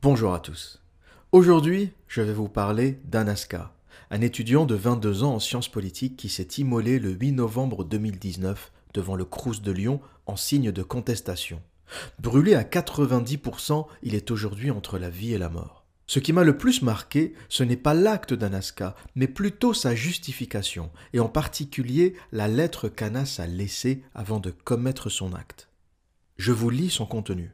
Bonjour à tous. Aujourd'hui, je vais vous parler d'Anaska, un étudiant de 22 ans en sciences politiques qui s'est immolé le 8 novembre 2019 devant le Crous de Lyon en signe de contestation. Brûlé à 90%, il est aujourd'hui entre la vie et la mort. Ce qui m'a le plus marqué, ce n'est pas l'acte d'Anaska, mais plutôt sa justification, et en particulier la lettre qu'Anas a laissée avant de commettre son acte. Je vous lis son contenu.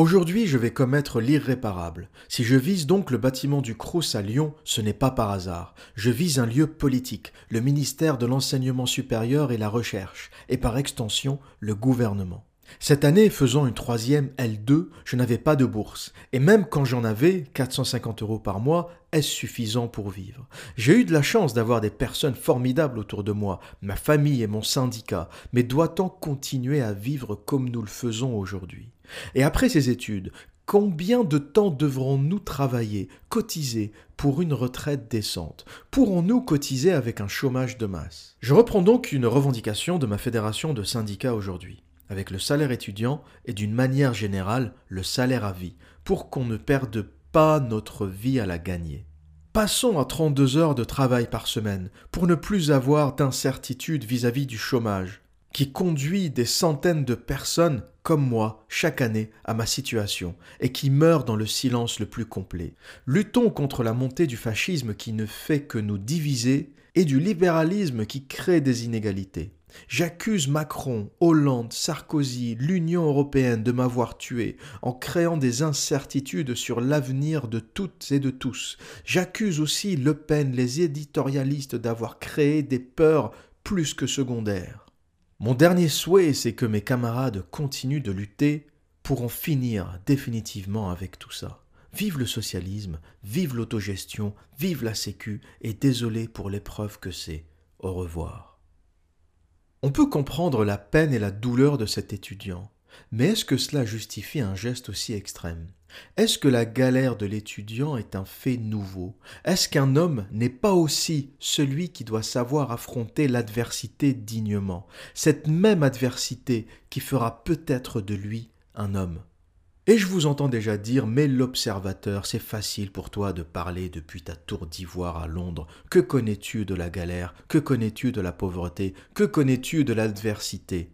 Aujourd'hui, je vais commettre l'irréparable. Si je vise donc le bâtiment du Crous à Lyon, ce n'est pas par hasard. Je vise un lieu politique, le ministère de l'Enseignement supérieur et la Recherche, et par extension, le gouvernement. Cette année, faisant une troisième L2, je n'avais pas de bourse. Et même quand j'en avais, 450 euros par mois, est-ce suffisant pour vivre? J'ai eu de la chance d'avoir des personnes formidables autour de moi, ma famille et mon syndicat, mais doit-on continuer à vivre comme nous le faisons aujourd'hui? Et après ces études, Combien de temps devrons-nous travailler, cotiser pour une retraite décente? Pourrons-nous cotiser avec un chômage de masse? Je reprends donc une revendication de ma fédération de syndicats aujourd'hui. Avec le salaire étudiant et d'une manière générale le salaire à vie, pour qu'on ne perde pas notre vie à la gagner. Passons à 32 heures de travail par semaine pour ne plus avoir d'incertitude vis-à-vis du chômage, qui conduit des centaines de personnes comme moi chaque année à ma situation et qui meurent dans le silence le plus complet. Luttons contre la montée du fascisme qui ne fait que nous diviser et du libéralisme qui crée des inégalités. J'accuse Macron, Hollande, Sarkozy, l'Union européenne de m'avoir tué en créant des incertitudes sur l'avenir de toutes et de tous. J'accuse aussi Le Pen, les éditorialistes d'avoir créé des peurs plus que secondaires. Mon dernier souhait, c'est que mes camarades continuent de lutter pour en finir définitivement avec tout ça. Vive le socialisme, vive l'autogestion, vive la sécu, et désolé pour l'épreuve que c'est. Au revoir. On peut comprendre la peine et la douleur de cet étudiant, mais est-ce que cela justifie un geste aussi extrême? Est-ce que la galère de l'étudiant est un fait nouveau? Est-ce qu'un homme n'est pas aussi celui qui doit savoir affronter l'adversité dignement, cette même adversité qui fera peut-être de lui un homme. Et je vous entends déjà dire, mais l'observateur, c'est facile pour toi de parler depuis ta tour d'ivoire à Londres. Que connais-tu de la galère? Que connais-tu de la pauvreté? Que connais-tu de l'adversité?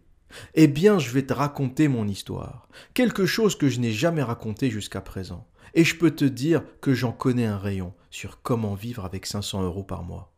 Eh bien, je vais te raconter mon histoire. Quelque chose que je n'ai jamais raconté jusqu'à présent. Et je peux te dire que j'en connais un rayon sur comment vivre avec 500 euros par mois.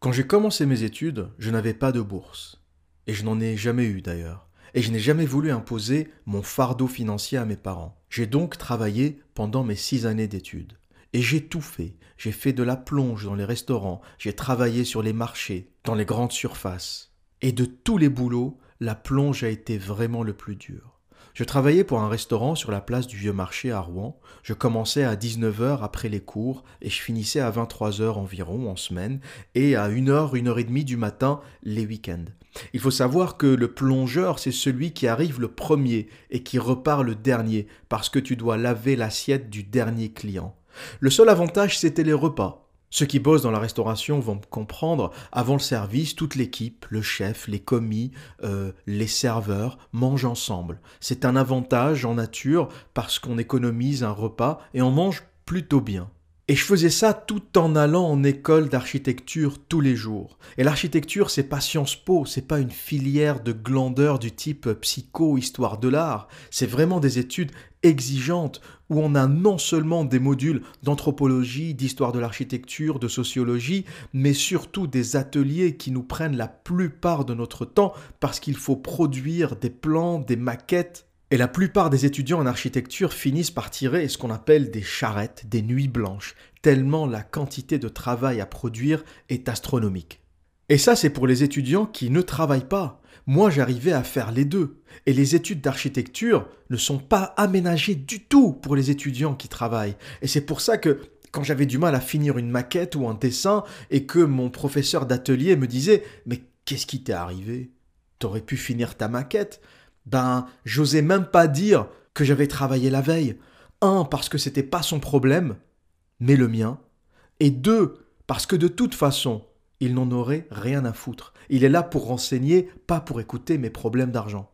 Quand j'ai commencé mes études, je n'avais pas de bourse. Et je n'en ai jamais eu d'ailleurs et je n'ai jamais voulu imposer mon fardeau financier à mes parents. J'ai donc travaillé pendant mes six années d'études. Et j'ai tout fait. J'ai fait de la plonge dans les restaurants, j'ai travaillé sur les marchés, dans les grandes surfaces. Et de tous les boulots, la plonge a été vraiment le plus dur. Je travaillais pour un restaurant sur la place du Vieux Marché à Rouen. Je commençais à 19h après les cours et je finissais à 23h environ en semaine et à 1h, 1h30 du matin les week-ends. Il faut savoir que le plongeur, c'est celui qui arrive le premier et qui repart le dernier parce que tu dois laver l'assiette du dernier client. Le seul avantage, c'était les repas. Ceux qui bossent dans la restauration vont comprendre, avant le service, toute l'équipe, le chef, les commis, euh, les serveurs mangent ensemble. C'est un avantage en nature parce qu'on économise un repas et on mange plutôt bien. Et je faisais ça tout en allant en école d'architecture tous les jours. Et l'architecture, c'est pas Sciences Po, c'est pas une filière de glandeur du type psycho, histoire de l'art. C'est vraiment des études exigeantes où on a non seulement des modules d'anthropologie, d'histoire de l'architecture, de sociologie, mais surtout des ateliers qui nous prennent la plupart de notre temps parce qu'il faut produire des plans, des maquettes, et la plupart des étudiants en architecture finissent par tirer ce qu'on appelle des charrettes, des nuits blanches, tellement la quantité de travail à produire est astronomique. Et ça, c'est pour les étudiants qui ne travaillent pas. Moi, j'arrivais à faire les deux. Et les études d'architecture ne sont pas aménagées du tout pour les étudiants qui travaillent. Et c'est pour ça que quand j'avais du mal à finir une maquette ou un dessin et que mon professeur d'atelier me disait Mais qu'est-ce qui t'est arrivé? T'aurais pu finir ta maquette ben, j'osais même pas dire que j'avais travaillé la veille. Un, parce que c'était pas son problème, mais le mien. Et deux, parce que de toute façon, il n'en aurait rien à foutre. Il est là pour renseigner, pas pour écouter mes problèmes d'argent.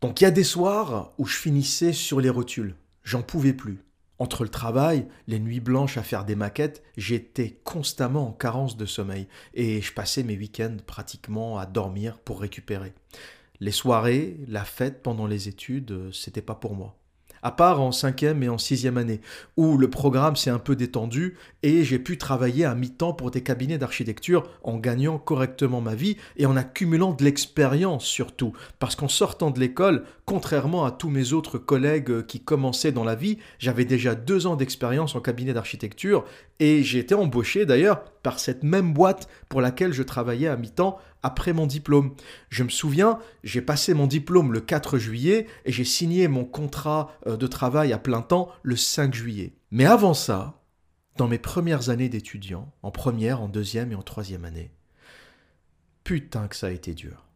Donc il y a des soirs où je finissais sur les rotules. J'en pouvais plus. Entre le travail, les nuits blanches à faire des maquettes, j'étais constamment en carence de sommeil et je passais mes week-ends pratiquement à dormir pour récupérer. Les soirées, la fête pendant les études, c'était pas pour moi. À part en cinquième et en sixième année, où le programme s'est un peu détendu et j'ai pu travailler à mi-temps pour des cabinets d'architecture en gagnant correctement ma vie et en accumulant de l'expérience surtout, parce qu'en sortant de l'école, contrairement à tous mes autres collègues qui commençaient dans la vie, j'avais déjà deux ans d'expérience en cabinet d'architecture et j'ai été embauché d'ailleurs par cette même boîte pour laquelle je travaillais à mi-temps après mon diplôme. Je me souviens, j'ai passé mon diplôme le 4 juillet et j'ai signé mon contrat euh, de travail à plein temps le 5 juillet. Mais avant ça, dans mes premières années d'étudiant, en première, en deuxième et en troisième année, putain que ça a été dur.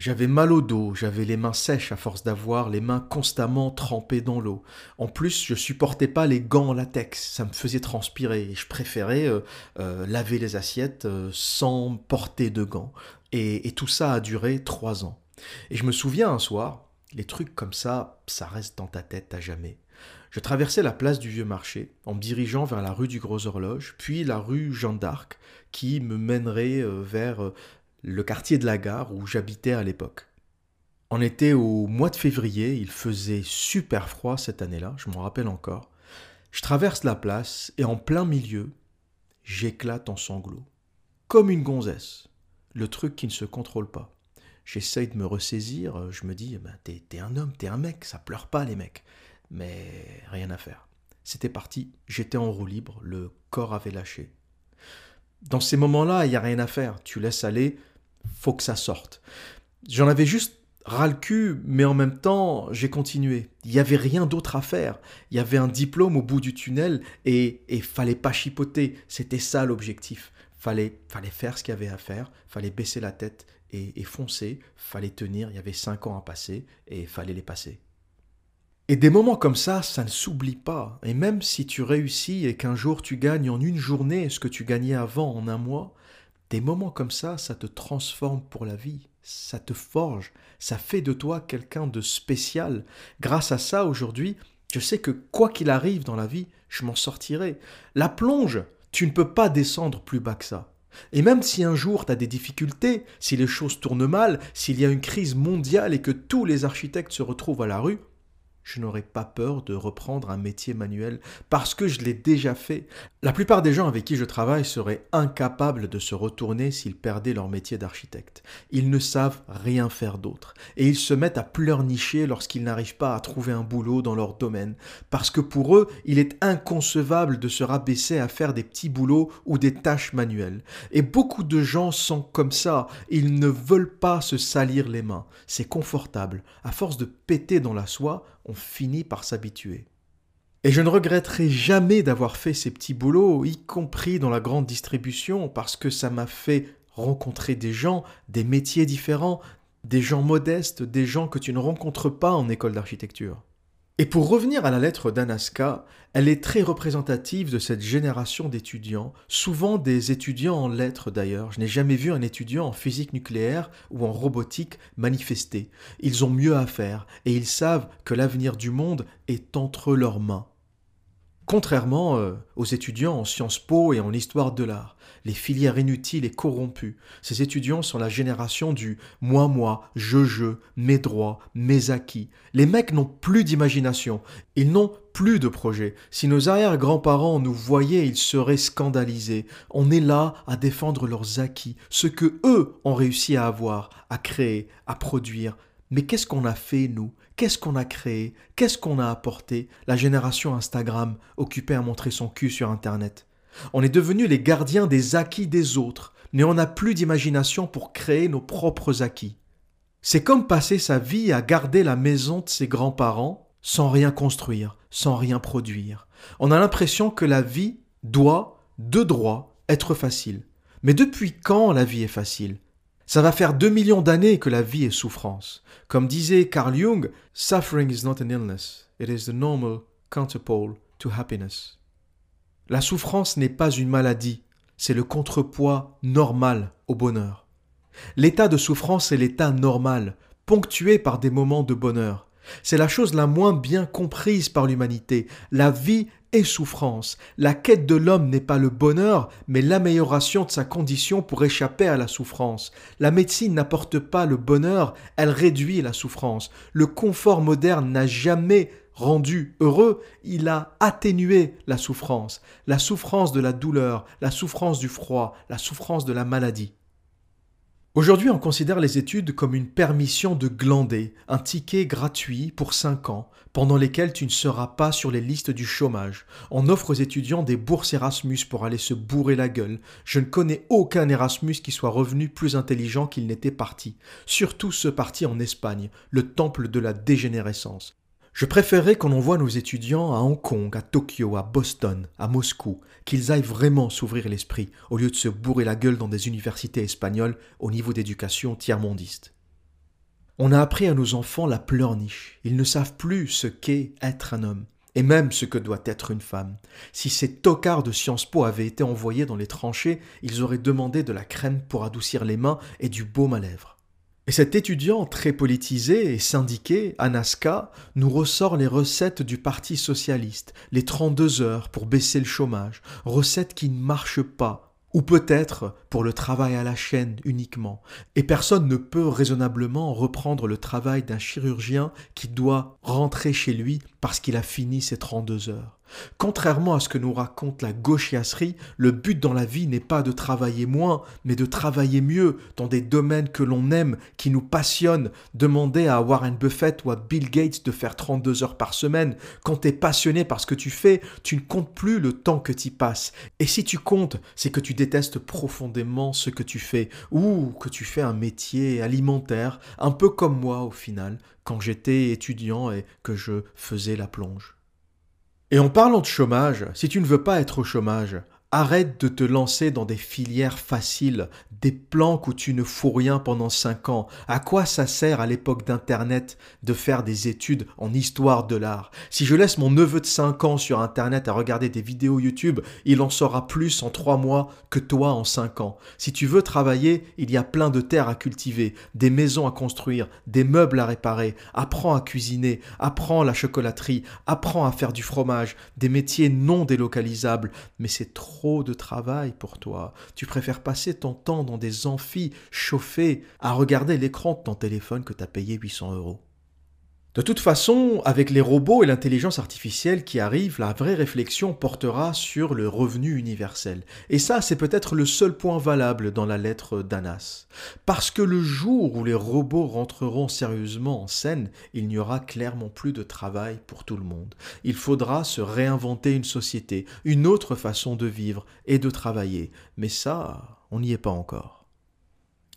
J'avais mal au dos, j'avais les mains sèches à force d'avoir les mains constamment trempées dans l'eau. En plus, je supportais pas les gants latex, ça me faisait transpirer et je préférais euh, euh, laver les assiettes euh, sans porter de gants. Et, et, tout ça a duré trois ans. Et je me souviens un soir, les trucs comme ça, ça reste dans ta tête à jamais. Je traversais la place du Vieux Marché en me dirigeant vers la rue du Gros Horloge, puis la rue Jeanne d'Arc, qui me mènerait vers le quartier de la gare où j'habitais à l'époque. On était au mois de février, il faisait super froid cette année-là, je m'en rappelle encore. Je traverse la place et en plein milieu, j'éclate en sanglots. Comme une gonzesse. Le truc qui ne se contrôle pas. J'essaye de me ressaisir, je me dis, ben, t'es, un homme, t'es un mec, ça pleure pas les mecs. Mais rien à faire. C'était parti, j'étais en roue libre, le corps avait lâché. Dans ces moments-là, il n'y a rien à faire. Tu laisses aller, faut que ça sorte. J'en avais juste ras le cul, mais en même temps, j'ai continué. Il n'y avait rien d'autre à faire. Il y avait un diplôme au bout du tunnel et il fallait pas chipoter. C'était ça l'objectif. Fallait, fallait faire ce qu'il y avait à faire, fallait baisser la tête et, et foncer, fallait tenir. Il y avait cinq ans à passer et fallait les passer. Et des moments comme ça, ça ne s'oublie pas. Et même si tu réussis et qu'un jour tu gagnes en une journée ce que tu gagnais avant en un mois, des moments comme ça, ça te transforme pour la vie, ça te forge, ça fait de toi quelqu'un de spécial. Grâce à ça, aujourd'hui, je sais que quoi qu'il arrive dans la vie, je m'en sortirai. La plonge, tu ne peux pas descendre plus bas que ça. Et même si un jour tu as des difficultés, si les choses tournent mal, s'il y a une crise mondiale et que tous les architectes se retrouvent à la rue, je n'aurais pas peur de reprendre un métier manuel parce que je l'ai déjà fait. La plupart des gens avec qui je travaille seraient incapables de se retourner s'ils perdaient leur métier d'architecte. Ils ne savent rien faire d'autre et ils se mettent à pleurnicher lorsqu'ils n'arrivent pas à trouver un boulot dans leur domaine parce que pour eux, il est inconcevable de se rabaisser à faire des petits boulots ou des tâches manuelles. Et beaucoup de gens sont comme ça, ils ne veulent pas se salir les mains. C'est confortable. À force de péter dans la soie, on finit par s'habituer. Et je ne regretterai jamais d'avoir fait ces petits boulots, y compris dans la grande distribution, parce que ça m'a fait rencontrer des gens, des métiers différents, des gens modestes, des gens que tu ne rencontres pas en école d'architecture. Et pour revenir à la lettre d'Anaska, elle est très représentative de cette génération d'étudiants, souvent des étudiants en lettres d'ailleurs. Je n'ai jamais vu un étudiant en physique nucléaire ou en robotique manifester. Ils ont mieux à faire et ils savent que l'avenir du monde est entre leurs mains. Contrairement euh, aux étudiants en Sciences Po et en histoire de l'art, les filières inutiles et corrompues, ces étudiants sont la génération du moi-moi, je-je, mes droits, mes acquis. Les mecs n'ont plus d'imagination, ils n'ont plus de projet. Si nos arrière-grands-parents nous voyaient, ils seraient scandalisés. On est là à défendre leurs acquis, ce que eux ont réussi à avoir, à créer, à produire. Mais qu'est-ce qu'on a fait, nous? Qu'est-ce qu'on a créé? Qu'est-ce qu'on a apporté? La génération Instagram, occupée à montrer son cul sur Internet. On est devenus les gardiens des acquis des autres, mais on n'a plus d'imagination pour créer nos propres acquis. C'est comme passer sa vie à garder la maison de ses grands-parents sans rien construire, sans rien produire. On a l'impression que la vie doit, de droit, être facile. Mais depuis quand la vie est facile? Ça va faire deux millions d'années que la vie est souffrance. Comme disait Carl Jung, suffering is not an illness, it is the normal counterpole to happiness. La souffrance n'est pas une maladie, c'est le contrepoids normal au bonheur. L'état de souffrance est l'état normal, ponctué par des moments de bonheur. C'est la chose la moins bien comprise par l'humanité. La vie est souffrance. La quête de l'homme n'est pas le bonheur, mais l'amélioration de sa condition pour échapper à la souffrance. La médecine n'apporte pas le bonheur, elle réduit la souffrance. Le confort moderne n'a jamais rendu heureux, il a atténué la souffrance, la souffrance de la douleur, la souffrance du froid, la souffrance de la maladie. Aujourd'hui, on considère les études comme une permission de glander, un ticket gratuit pour 5 ans, pendant lesquels tu ne seras pas sur les listes du chômage. On offre aux étudiants des bourses Erasmus pour aller se bourrer la gueule. Je ne connais aucun Erasmus qui soit revenu plus intelligent qu'il n'était parti. Surtout ce parti en Espagne, le temple de la dégénérescence. Je préférerais qu'on envoie nos étudiants à Hong Kong, à Tokyo, à Boston, à Moscou, qu'ils aillent vraiment s'ouvrir l'esprit, au lieu de se bourrer la gueule dans des universités espagnoles au niveau d'éducation tiers-mondiste. On a appris à nos enfants la pleurniche. Ils ne savent plus ce qu'est être un homme, et même ce que doit être une femme. Si ces tocards de Sciences Po avaient été envoyés dans les tranchées, ils auraient demandé de la crème pour adoucir les mains et du baume à lèvres. Et cet étudiant très politisé et syndiqué, Anaska, nous ressort les recettes du Parti socialiste, les 32 heures pour baisser le chômage, recettes qui ne marchent pas, ou peut-être pour le travail à la chaîne uniquement. Et personne ne peut raisonnablement reprendre le travail d'un chirurgien qui doit rentrer chez lui parce qu'il a fini ses 32 heures. Contrairement à ce que nous raconte la gauchiasserie, le but dans la vie n'est pas de travailler moins, mais de travailler mieux dans des domaines que l'on aime, qui nous passionnent. Demandez à Warren Buffett ou à Bill Gates de faire 32 heures par semaine. Quand tu es passionné par ce que tu fais, tu ne comptes plus le temps que tu passes. Et si tu comptes, c'est que tu détestes profondément ce que tu fais, ou que tu fais un métier alimentaire, un peu comme moi au final, quand j'étais étudiant et que je faisais la plonge. Et en parlant de chômage, si tu ne veux pas être au chômage, Arrête de te lancer dans des filières faciles, des planques où tu ne fous rien pendant cinq ans. À quoi ça sert à l'époque d'Internet de faire des études en histoire de l'art? Si je laisse mon neveu de cinq ans sur Internet à regarder des vidéos YouTube, il en saura plus en trois mois que toi en cinq ans. Si tu veux travailler, il y a plein de terres à cultiver, des maisons à construire, des meubles à réparer. Apprends à cuisiner, apprends la chocolaterie, apprends à faire du fromage, des métiers non délocalisables. Mais c'est trop de travail pour toi. Tu préfères passer ton temps dans des amphis chauffés à regarder l'écran de ton téléphone que tu as payé 800 euros. De toute façon, avec les robots et l'intelligence artificielle qui arrivent, la vraie réflexion portera sur le revenu universel. Et ça, c'est peut-être le seul point valable dans la lettre d'Anas. Parce que le jour où les robots rentreront sérieusement en scène, il n'y aura clairement plus de travail pour tout le monde. Il faudra se réinventer une société, une autre façon de vivre et de travailler. Mais ça, on n'y est pas encore.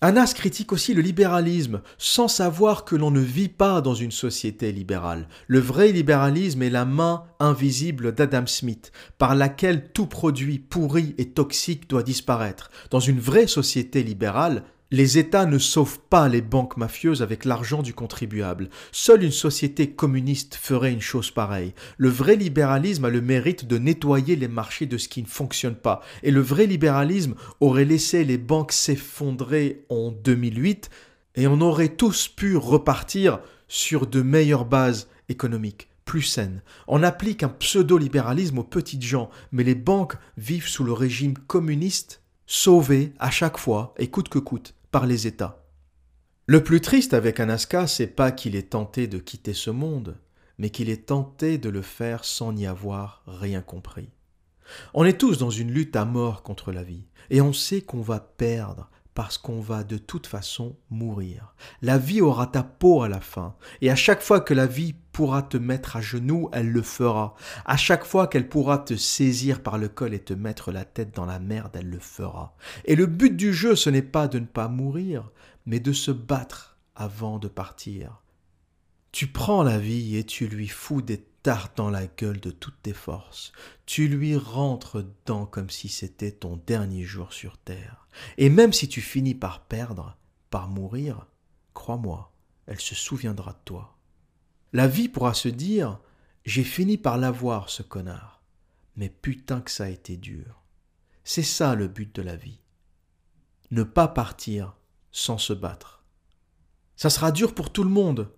Anas critique aussi le libéralisme, sans savoir que l'on ne vit pas dans une société libérale. Le vrai libéralisme est la main invisible d'Adam Smith, par laquelle tout produit pourri et toxique doit disparaître. Dans une vraie société libérale, les États ne sauvent pas les banques mafieuses avec l'argent du contribuable. Seule une société communiste ferait une chose pareille. Le vrai libéralisme a le mérite de nettoyer les marchés de ce qui ne fonctionne pas. Et le vrai libéralisme aurait laissé les banques s'effondrer en 2008 et on aurait tous pu repartir sur de meilleures bases économiques plus saines. On applique un pseudo-libéralisme aux petites gens, mais les banques vivent sous le régime communiste, sauvées à chaque fois, et coûte que coûte les États. Le plus triste avec Anaska, c'est pas qu'il ait tenté de quitter ce monde, mais qu'il ait tenté de le faire sans n'y avoir rien compris. On est tous dans une lutte à mort contre la vie, et on sait qu'on va perdre parce qu'on va de toute façon mourir. La vie aura ta peau à la fin, et à chaque fois que la vie pourra te mettre à genoux, elle le fera. À chaque fois qu'elle pourra te saisir par le col et te mettre la tête dans la merde, elle le fera. Et le but du jeu, ce n'est pas de ne pas mourir, mais de se battre avant de partir. Tu prends la vie et tu lui fous des tartes dans la gueule de toutes tes forces. Tu lui rentres dedans comme si c'était ton dernier jour sur terre. Et même si tu finis par perdre, par mourir, crois-moi, elle se souviendra de toi. La vie pourra se dire J'ai fini par l'avoir, ce connard. Mais putain que ça a été dur. C'est ça le but de la vie. Ne pas partir sans se battre. Ça sera dur pour tout le monde,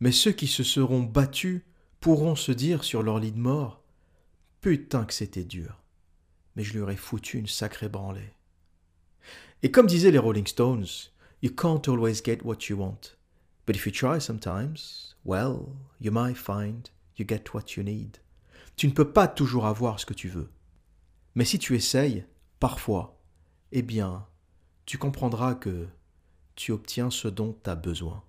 Mais ceux qui se seront battus pourront se dire sur leur lit de mort Putain que c'était dur, mais je lui aurais foutu une sacrée branlée. Et comme disaient les Rolling Stones, You can't always get what you want. But if you try sometimes, well, you might find you get what you need. Tu ne peux pas toujours avoir ce que tu veux. Mais si tu essayes, parfois, eh bien, tu comprendras que tu obtiens ce dont tu as besoin.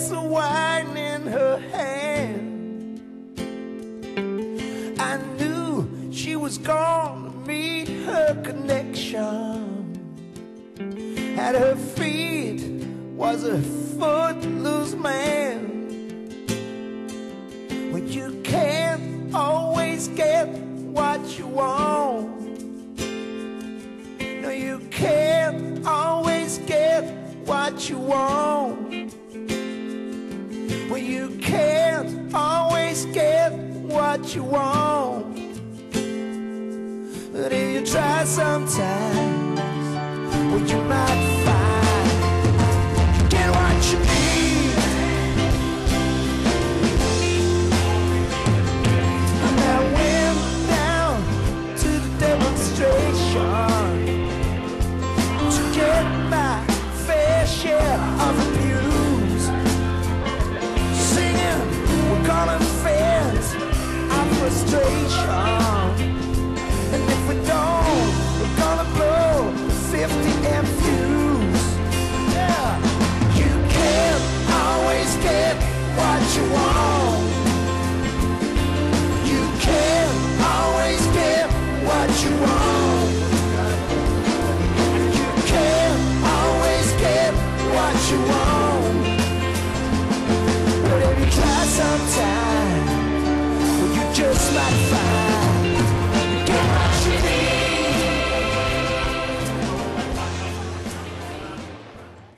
Glass of wine in her hand. I knew she was gonna meet her connection. At her feet was a footloose man. When you can't always get what you want. No, you can't always get what you want. Can't always get what you want. But if you try sometimes.